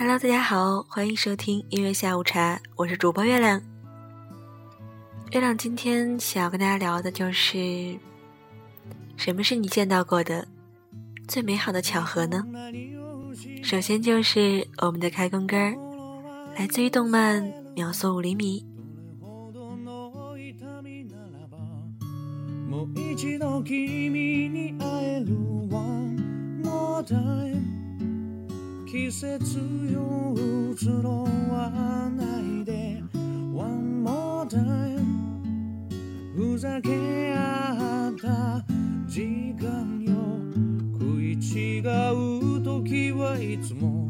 Hello，大家好，欢迎收听音乐下午茶，我是主播月亮。月亮今天想要跟大家聊的就是，什么是你见到过的最美好的巧合呢？首先就是我们的开工歌儿，来自于动漫《秒速五厘米》。季節よ移ろわないで。One more time ふざけ合った時間よ。食い違う時はいつも。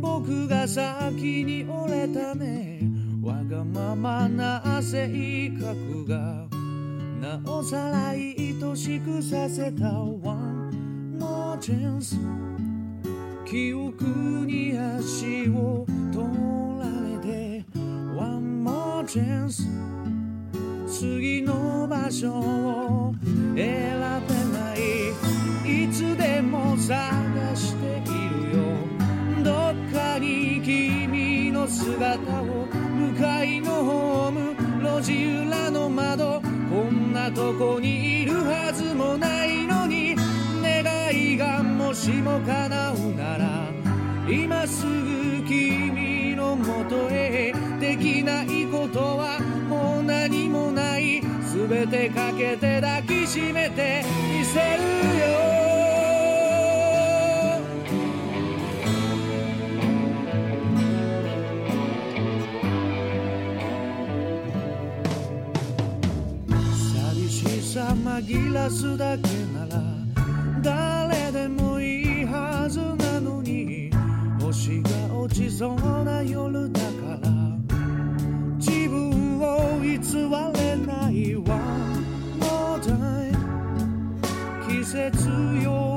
僕が先に折れたね。わがままな性格がなおさら愛しくさせた。One more chance 記憶に足を取られて One more chance 次の場所を選べない。いつでも探しているよ。どっかに君の姿を向かいのホーム。路地裏の窓。こんなとこにいるはずもない。しも叶うなら今すぐ君のもとへ。できないことはもう何もない。全てかけて抱きしめてみせるよ。寂しさ紛らすだけならそうな夜だから自分を偽れないわ。もう季節よ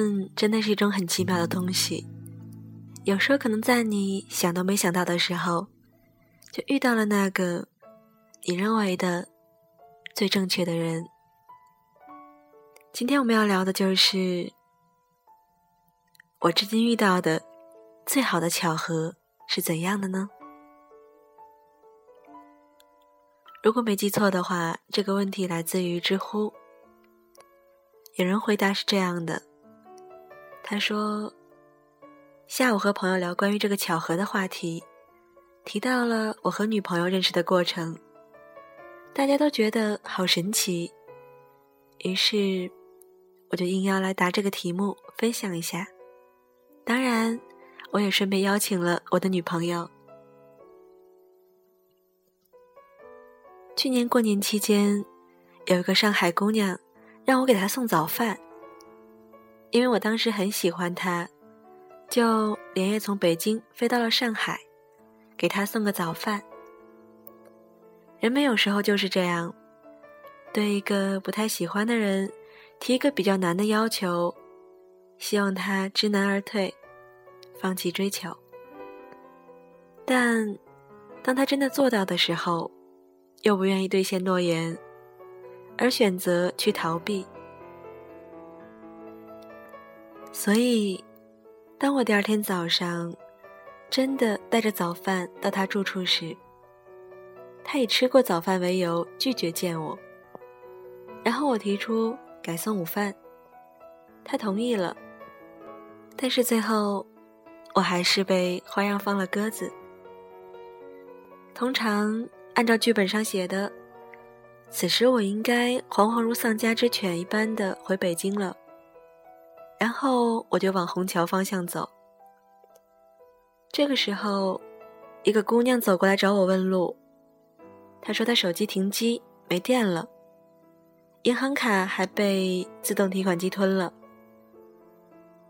嗯真的是一种很奇妙的东西，有时候可能在你想都没想到的时候，就遇到了那个你认为的最正确的人。今天我们要聊的就是我至今遇到的最好的巧合是怎样的呢？如果没记错的话，这个问题来自于知乎。有人回答是这样的：“他说，下午和朋友聊关于这个巧合的话题，提到了我和女朋友认识的过程，大家都觉得好神奇，于是我就应邀来答这个题目，分享一下。当然，我也顺便邀请了我的女朋友。去年过年期间，有一个上海姑娘。”让我给她送早饭，因为我当时很喜欢他，就连夜从北京飞到了上海，给他送个早饭。人们有时候就是这样，对一个不太喜欢的人提一个比较难的要求，希望他知难而退，放弃追求。但当他真的做到的时候，又不愿意兑现诺言。而选择去逃避，所以，当我第二天早上真的带着早饭到他住处时，他以吃过早饭为由拒绝见我。然后我提出改送午饭，他同意了，但是最后我还是被花样放了鸽子。通常按照剧本上写的。此时我应该惶惶如丧家之犬一般的回北京了，然后我就往虹桥方向走。这个时候，一个姑娘走过来找我问路，她说她手机停机没电了，银行卡还被自动提款机吞了，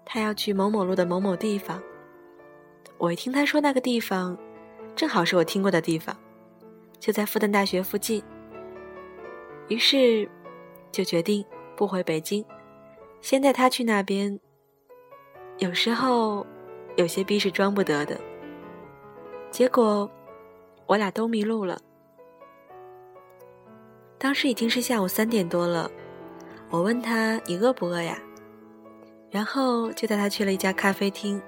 她要去某某路的某某地方。我一听她说那个地方，正好是我听过的地方，就在复旦大学附近。于是，就决定不回北京，先带他去那边。有时候，有些逼是装不得的。结果，我俩都迷路了。当时已经是下午三点多了，我问他：“你饿不饿呀？”然后就带他去了一家咖啡厅，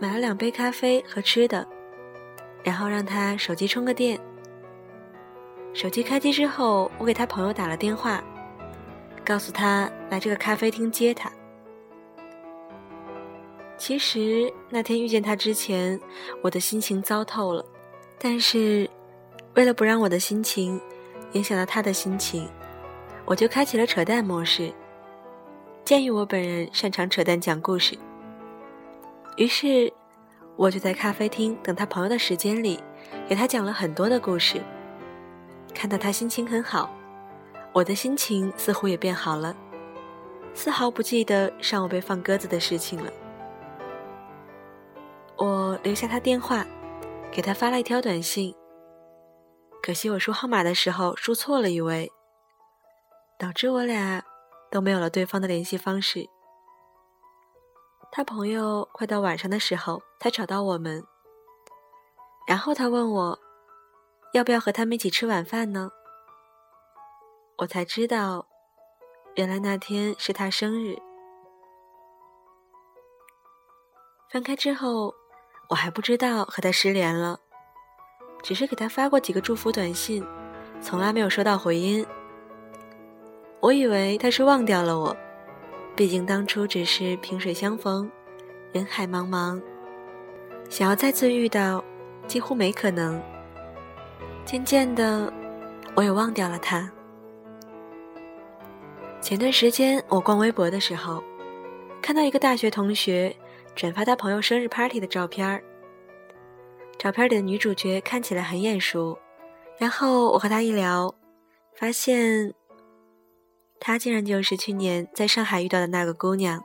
买了两杯咖啡和吃的，然后让他手机充个电。手机开机之后，我给他朋友打了电话，告诉他来这个咖啡厅接他。其实那天遇见他之前，我的心情糟透了，但是为了不让我的心情影响到他的心情，我就开启了扯淡模式。鉴于我本人擅长扯淡讲故事，于是我就在咖啡厅等他朋友的时间里，给他讲了很多的故事。看到他心情很好，我的心情似乎也变好了，丝毫不记得上午被放鸽子的事情了。我留下他电话，给他发了一条短信。可惜我输号码的时候输错了一位，导致我俩都没有了对方的联系方式。他朋友快到晚上的时候才找到我们，然后他问我。要不要和他们一起吃晚饭呢？我才知道，原来那天是他生日。分开之后，我还不知道和他失联了，只是给他发过几个祝福短信，从来没有收到回音。我以为他是忘掉了我，毕竟当初只是萍水相逢，人海茫茫，想要再次遇到，几乎没可能。渐渐的，我也忘掉了他。前段时间我逛微博的时候，看到一个大学同学转发他朋友生日 party 的照片儿。照片里的女主角看起来很眼熟，然后我和他一聊，发现她竟然就是去年在上海遇到的那个姑娘。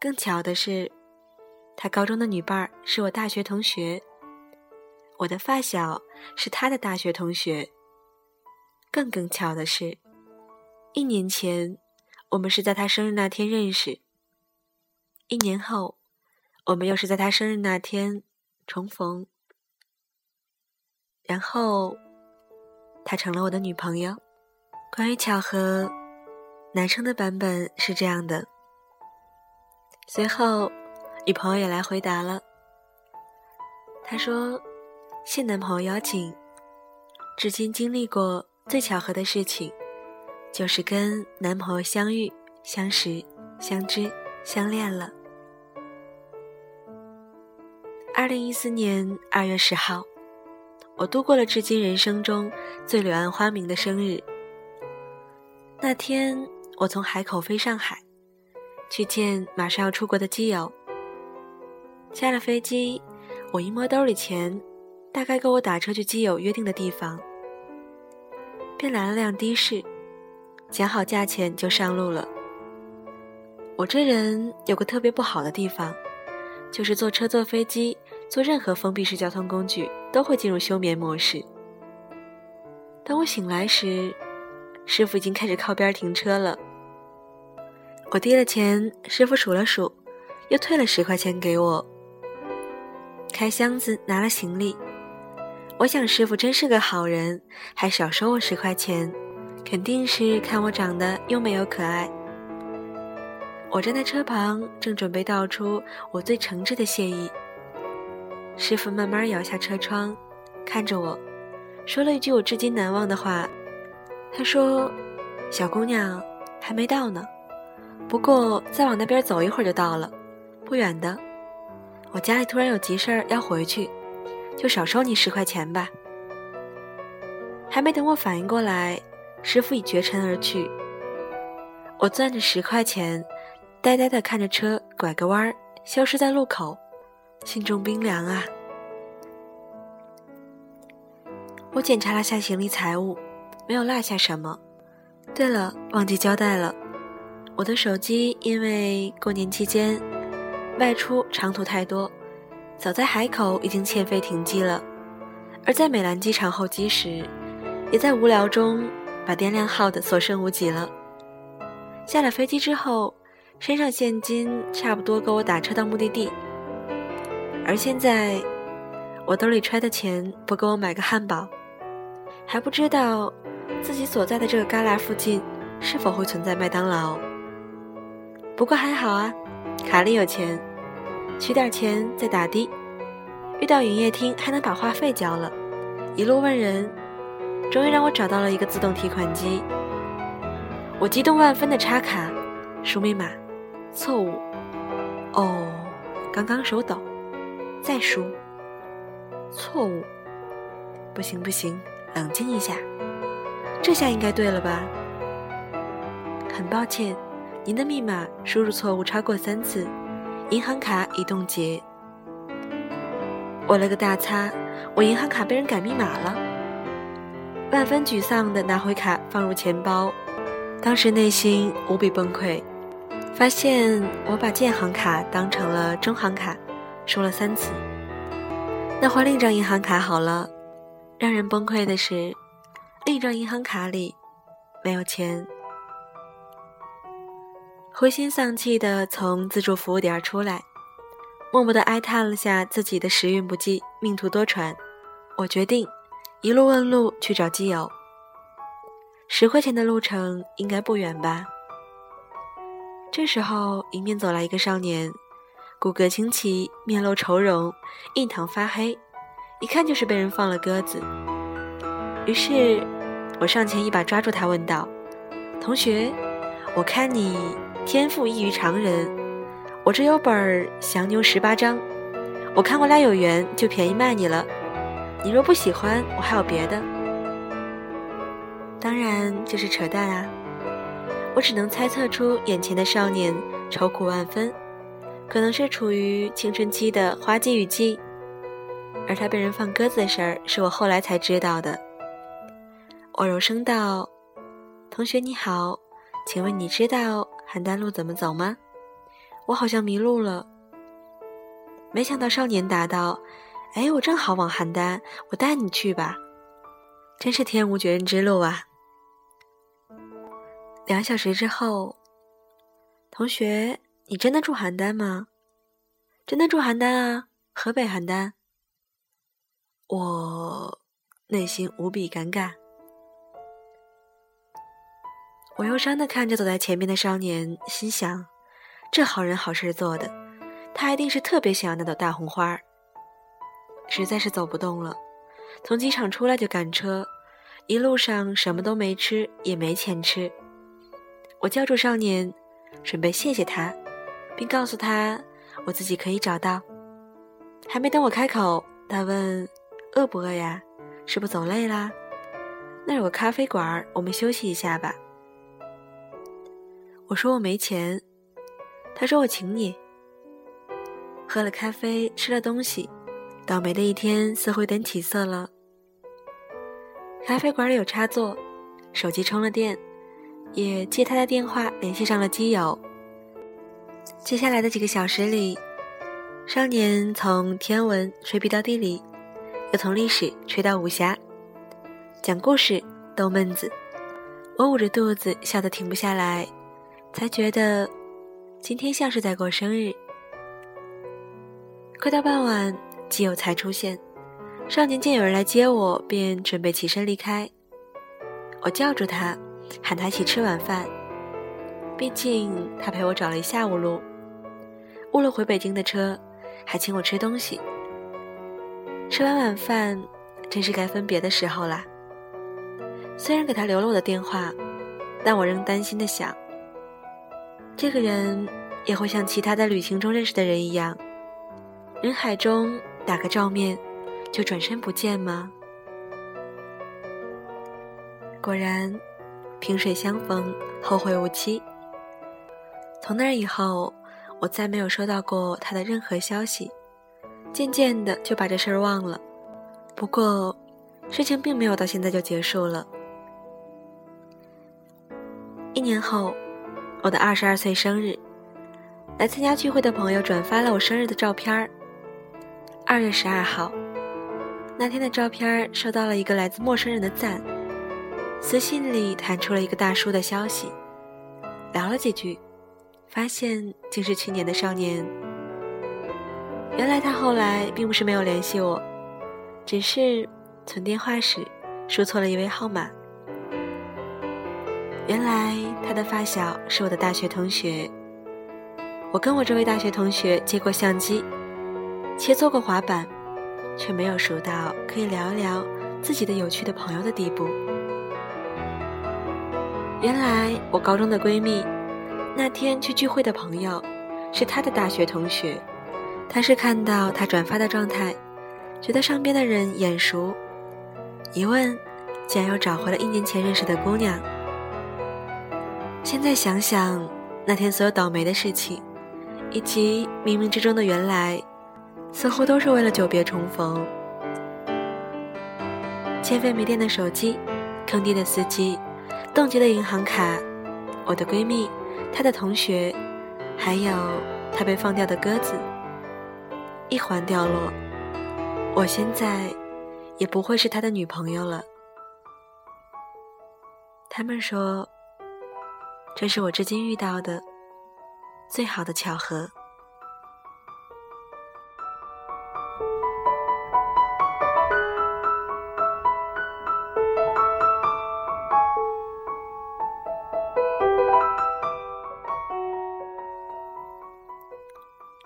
更巧的是，她高中的女伴儿是我大学同学。我的发小是他的大学同学。更更巧的是，一年前我们是在他生日那天认识。一年后，我们又是在他生日那天重逢。然后，她成了我的女朋友。关于巧合，男生的版本是这样的。随后，女朋友也来回答了。她说：“谢男朋友邀请，至今经历过最巧合的事情，就是跟男朋友相遇、相识、相知、相恋了。”二零一四年二月十号，我度过了至今人生中最柳暗花明的生日。那天，我从海口飞上海，去见马上要出国的基友。下了飞机，我一摸兜里钱，大概够我打车去基友约定的地方，便来了辆的士，讲好价钱就上路了。我这人有个特别不好的地方。就是坐车、坐飞机、坐任何封闭式交通工具，都会进入休眠模式。当我醒来时，师傅已经开始靠边停车了。我递了钱，师傅数了数，又退了十块钱给我。开箱子拿了行李，我想师傅真是个好人，还少收我十块钱，肯定是看我长得又美又可爱。我站在车旁，正准备道出我最诚挚的谢意。师傅慢慢摇下车窗，看着我，说了一句我至今难忘的话。他说：“小姑娘，还没到呢，不过再往那边走一会儿就到了，不远的。我家里突然有急事儿要回去，就少收你十块钱吧。”还没等我反应过来，师傅已绝尘而去。我攥着十块钱。呆呆地看着车拐个弯儿，消失在路口，心中冰凉啊！我检查了下行李财物，没有落下什么。对了，忘记交代了，我的手机因为过年期间外出长途太多，早在海口已经欠费停机了，而在美兰机场候机时，也在无聊中把电量耗得所剩无几了。下了飞机之后。身上现金差不多够我打车到目的地，而现在我兜里揣的钱不够我买个汉堡，还不知道自己所在的这个旮旯附近是否会存在麦当劳。不过还好啊，卡里有钱，取点钱再打的，遇到营业厅还能把话费交了。一路问人，终于让我找到了一个自动提款机，我激动万分的插卡，输密码。错误，哦，刚刚手抖，再输，错误，不行不行，冷静一下，这下应该对了吧？很抱歉，您的密码输入错误超过三次，银行卡已冻结。我了个大擦，我银行卡被人改密码了，万分沮丧的拿回卡放入钱包，当时内心无比崩溃。发现我把建行卡当成了中行卡，输了三次。那换另一张银行卡好了。让人崩溃的是，另一张银行卡里没有钱。灰心丧气的从自助服务点出来，默默的哀叹了下自己的时运不济，命途多舛。我决定一路问路去找基友。十块钱的路程应该不远吧。这时候，迎面走来一个少年，骨骼清奇，面露愁容，印堂发黑，一看就是被人放了鸽子。于是，我上前一把抓住他，问道：“同学，我看你天赋异于常人，我这有本《降牛十八章》，我看我俩有缘，就便宜卖你了。你若不喜欢，我还有别的。当然，就是扯淡啊。”我只能猜测出，眼前的少年愁苦万分，可能是处于青春期的花季雨季，而他被人放鸽子的事儿，是我后来才知道的。我柔声道：“同学你好，请问你知道邯郸路怎么走吗？我好像迷路了。”没想到少年答道：“哎，我正好往邯郸，我带你去吧。”真是天无绝人之路啊！两小时之后，同学，你真的住邯郸吗？真的住邯郸啊，河北邯郸。我内心无比尴尬，我忧伤的看着走在前面的少年，心想：这好人好事做的，他一定是特别想要那朵大红花。实在是走不动了，从机场出来就赶车，一路上什么都没吃，也没钱吃。我叫住少年，准备谢谢他，并告诉他我自己可以找到。还没等我开口，他问。饿不饿呀？是不走累啦？那有个咖啡馆，我们休息一下吧。我说我没钱，他说我请你。喝了咖啡，吃了东西，倒霉的一天似乎有点起色了。咖啡馆里有插座，手机充了电，也借他的电话联系上了基友。接下来的几个小时里，少年从天文吹逼到地理。又从历史吹到武侠，讲故事逗闷子，我捂着肚子笑得停不下来，才觉得今天像是在过生日。快到傍晚，基友才出现，少年见有人来接我，便准备起身离开。我叫住他，喊他一起吃晚饭，毕竟他陪我找了一下午路，误了回北京的车，还请我吃东西。吃完晚饭，真是该分别的时候啦。虽然给他留了我的电话，但我仍担心的想：这个人也会像其他在旅行中认识的人一样，人海中打个照面，就转身不见吗？果然，萍水相逢，后会无期。从那以后，我再没有收到过他的任何消息。渐渐的就把这事儿忘了，不过，事情并没有到现在就结束了。一年后，我的二十二岁生日，来参加聚会的朋友转发了我生日的照片儿。二月十二号，那天的照片收到了一个来自陌生人的赞，私信里弹出了一个大叔的消息，聊了几句，发现竟是去年的少年。原来他后来并不是没有联系我，只是存电话时输错了一位号码。原来他的发小是我的大学同学，我跟我这位大学同学借过相机，且做过滑板，却没有熟到可以聊一聊自己的有趣的朋友的地步。原来我高中的闺蜜，那天去聚会的朋友，是她的大学同学。她是看到她转发的状态，觉得上边的人眼熟，一问，竟然又找回了一年前认识的姑娘。现在想想，那天所有倒霉的事情，以及冥冥之中的原来，似乎都是为了久别重逢。欠费没电的手机，坑爹的司机，冻结的银行卡，我的闺蜜，她的同学，还有她被放掉的鸽子。一环掉落，我现在也不会是他的女朋友了。他们说，这是我至今遇到的最好的巧合。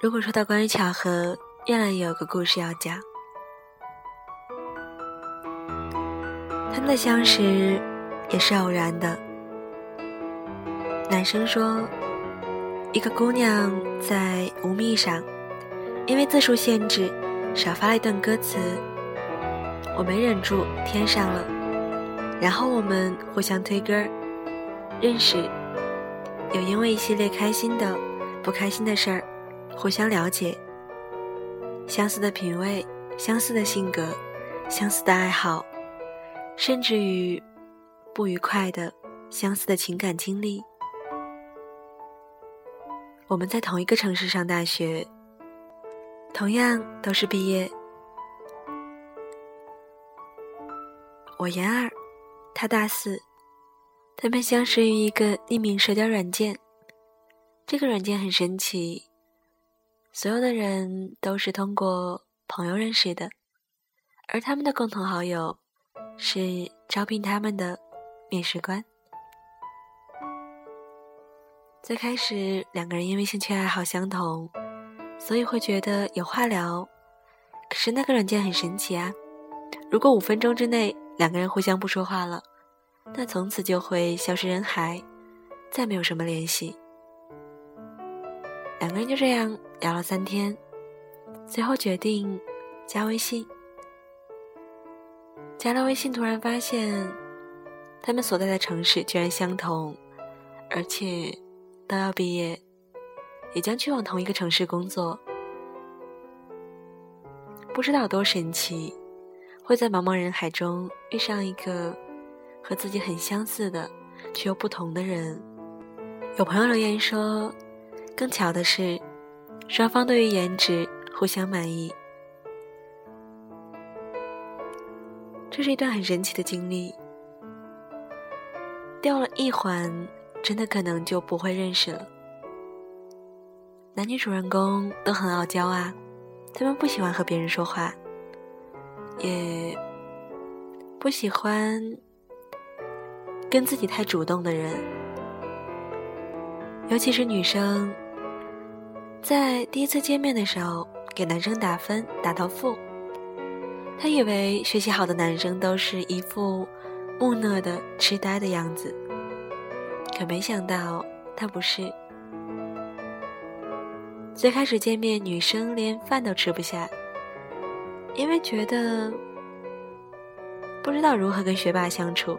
如果说到关于巧合，月亮也有个故事要讲。他们的相识也是偶然的。男生说，一个姑娘在无密上，因为字数限制，少发了一段歌词，我没忍住添上了，然后我们互相推歌认识，有因为一系列开心的、不开心的事儿，互相了解。相似的品味，相似的性格，相似的爱好，甚至于不愉快的相似的情感经历。我们在同一个城市上大学，同样都是毕业。我研二，他大四，他们相识于一个匿名社交软件，这个软件很神奇，所有的人都是通过朋友认识的，而他们的共同好友是招聘他们的面试官。最开始，两个人因为兴趣爱好相同，所以会觉得有话聊。可是那个软件很神奇啊，如果五分钟之内两个人互相不说话了，那从此就会消失人海，再没有什么联系。两个人就这样聊了三天，最后决定加微信。加了微信，突然发现他们所在的城市居然相同，而且都要毕业，也将去往同一个城市工作。不知道多神奇，会在茫茫人海中遇上一个和自己很相似的却又不同的人。有朋友留言说。更巧的是，双方对于颜值互相满意，这是一段很神奇的经历。掉了一环，真的可能就不会认识了。男女主人公都很傲娇啊，他们不喜欢和别人说话，也不喜欢跟自己太主动的人，尤其是女生。在第一次见面的时候，给男生打分打到负。他以为学习好的男生都是一副木讷的痴呆的样子，可没想到他不是。最开始见面，女生连饭都吃不下，因为觉得不知道如何跟学霸相处。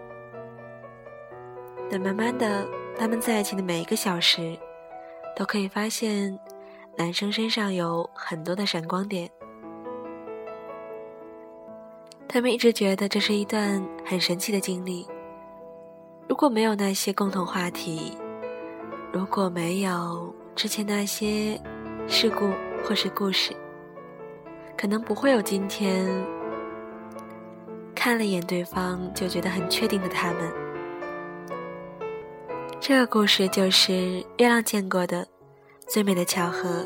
但慢慢的，他们在一起的每一个小时，都可以发现。男生身上有很多的闪光点，他们一直觉得这是一段很神奇的经历。如果没有那些共同话题，如果没有之前那些事故或是故事，可能不会有今天看了一眼对方就觉得很确定的他们。这个故事就是月亮见过的。最美的巧合，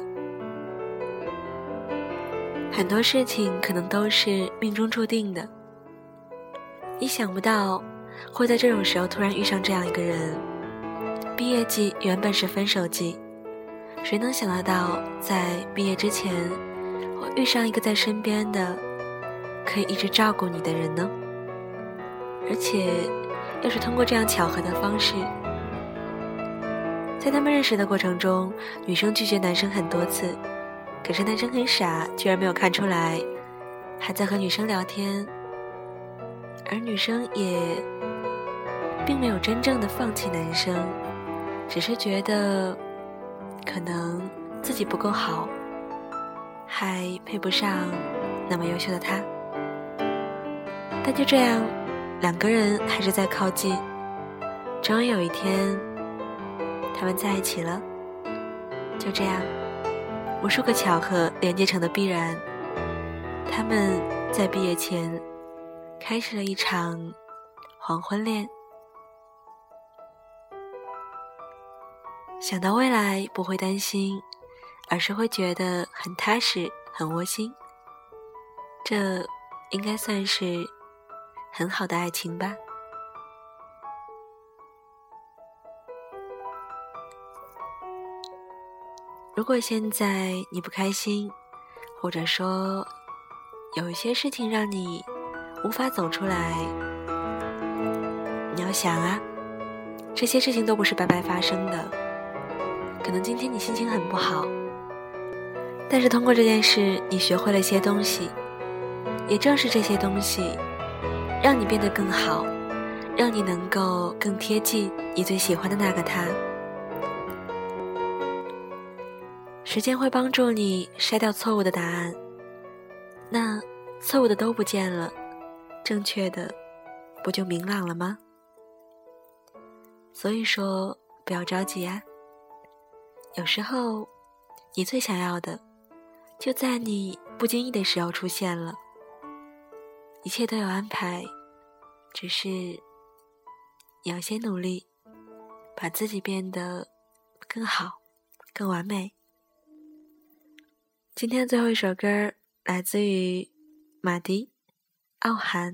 很多事情可能都是命中注定的。你想不到会在这种时候突然遇上这样一个人。毕业季原本是分手季，谁能想得到在毕业之前会遇上一个在身边的、可以一直照顾你的人呢？而且又是通过这样巧合的方式。在他们认识的过程中，女生拒绝男生很多次，可是男生很傻，居然没有看出来，还在和女生聊天。而女生也并没有真正的放弃男生，只是觉得可能自己不够好，还配不上那么优秀的他。但就这样，两个人还是在靠近，终于有一天。他们在一起了，就这样，无数个巧合连接成的必然。他们在毕业前开始了一场黄昏恋。想到未来不会担心，而是会觉得很踏实、很窝心。这应该算是很好的爱情吧。如果现在你不开心，或者说有一些事情让你无法走出来，你要想啊，这些事情都不是白白发生的。可能今天你心情很不好，但是通过这件事，你学会了一些东西，也正是这些东西，让你变得更好，让你能够更贴近你最喜欢的那个他。时间会帮助你筛掉错误的答案，那错误的都不见了，正确的不就明朗了吗？所以说不要着急啊，有时候你最想要的就在你不经意的时候出现了，一切都有安排，只是你要先努力，把自己变得更好。更完美。今天最后一首歌来自于马迪，《傲寒》。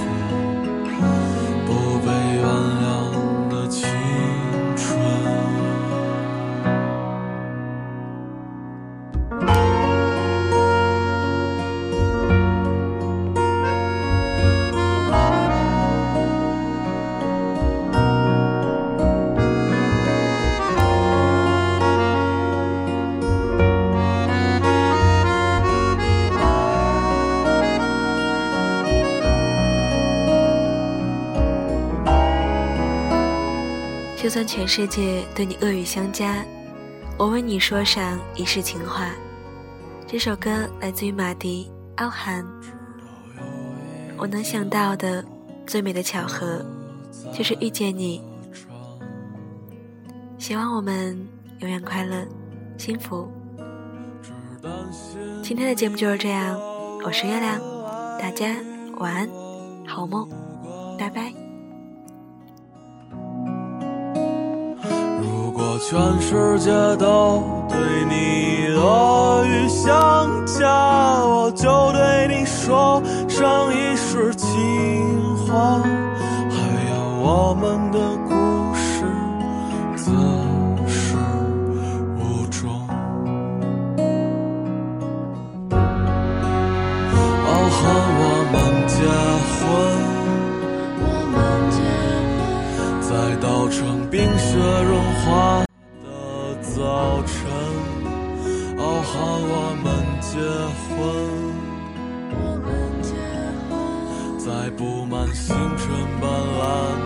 原谅。就算全世界对你恶语相加，我为你说上一世情话。这首歌来自于马迪《傲寒》。我能想到的最美的巧合，就是遇见你。希望我们永远快乐、幸福。今天的节目就是这样，我是月亮，大家晚安，好梦，拜拜。全世界都对你恶语相加，我就对你说上一世情话。还有我们的故事自始无终。哦，和我们结婚，在稻城星辰斑斓。